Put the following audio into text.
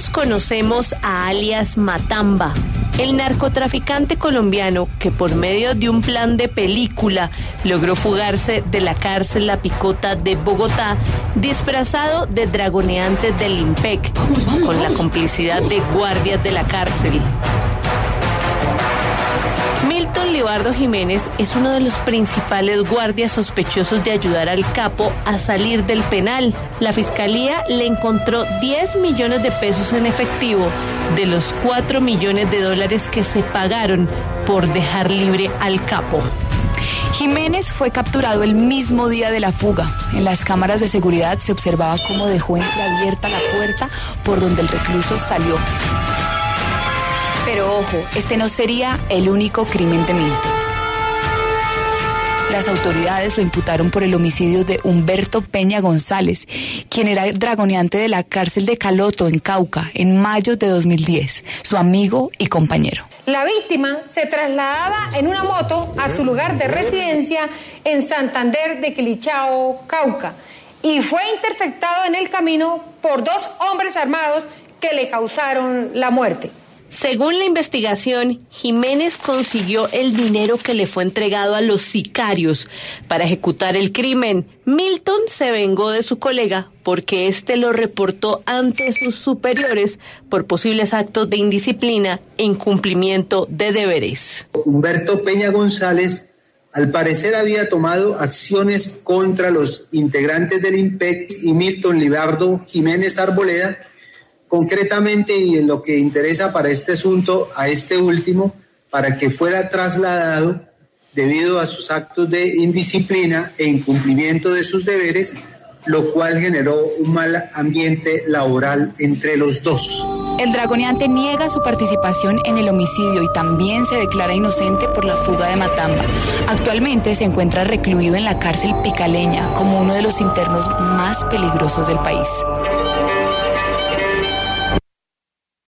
Todos conocemos a alias Matamba, el narcotraficante colombiano que por medio de un plan de película logró fugarse de la cárcel La Picota de Bogotá disfrazado de dragoneante del IMPEC con la complicidad de guardias de la cárcel. Libardo Jiménez es uno de los principales guardias sospechosos de ayudar al capo a salir del penal. La fiscalía le encontró 10 millones de pesos en efectivo de los 4 millones de dólares que se pagaron por dejar libre al capo. Jiménez fue capturado el mismo día de la fuga. En las cámaras de seguridad se observaba cómo dejó entreabierta la puerta por donde el recluso salió. Pero ojo, este no sería el único crimen de Milton. Las autoridades lo imputaron por el homicidio de Humberto Peña González, quien era dragoneante de la cárcel de Caloto, en Cauca, en mayo de 2010, su amigo y compañero. La víctima se trasladaba en una moto a su lugar de residencia en Santander de Quilichao, Cauca, y fue interceptado en el camino por dos hombres armados que le causaron la muerte. Según la investigación, Jiménez consiguió el dinero que le fue entregado a los sicarios para ejecutar el crimen. Milton se vengó de su colega porque éste lo reportó ante sus superiores por posibles actos de indisciplina e incumplimiento de deberes. Humberto Peña González al parecer había tomado acciones contra los integrantes del IMPEC y Milton Libardo Jiménez Arboleda concretamente y en lo que interesa para este asunto a este último, para que fuera trasladado debido a sus actos de indisciplina e incumplimiento de sus deberes, lo cual generó un mal ambiente laboral entre los dos. El dragoneante niega su participación en el homicidio y también se declara inocente por la fuga de Matamba. Actualmente se encuentra recluido en la cárcel picaleña como uno de los internos más peligrosos del país.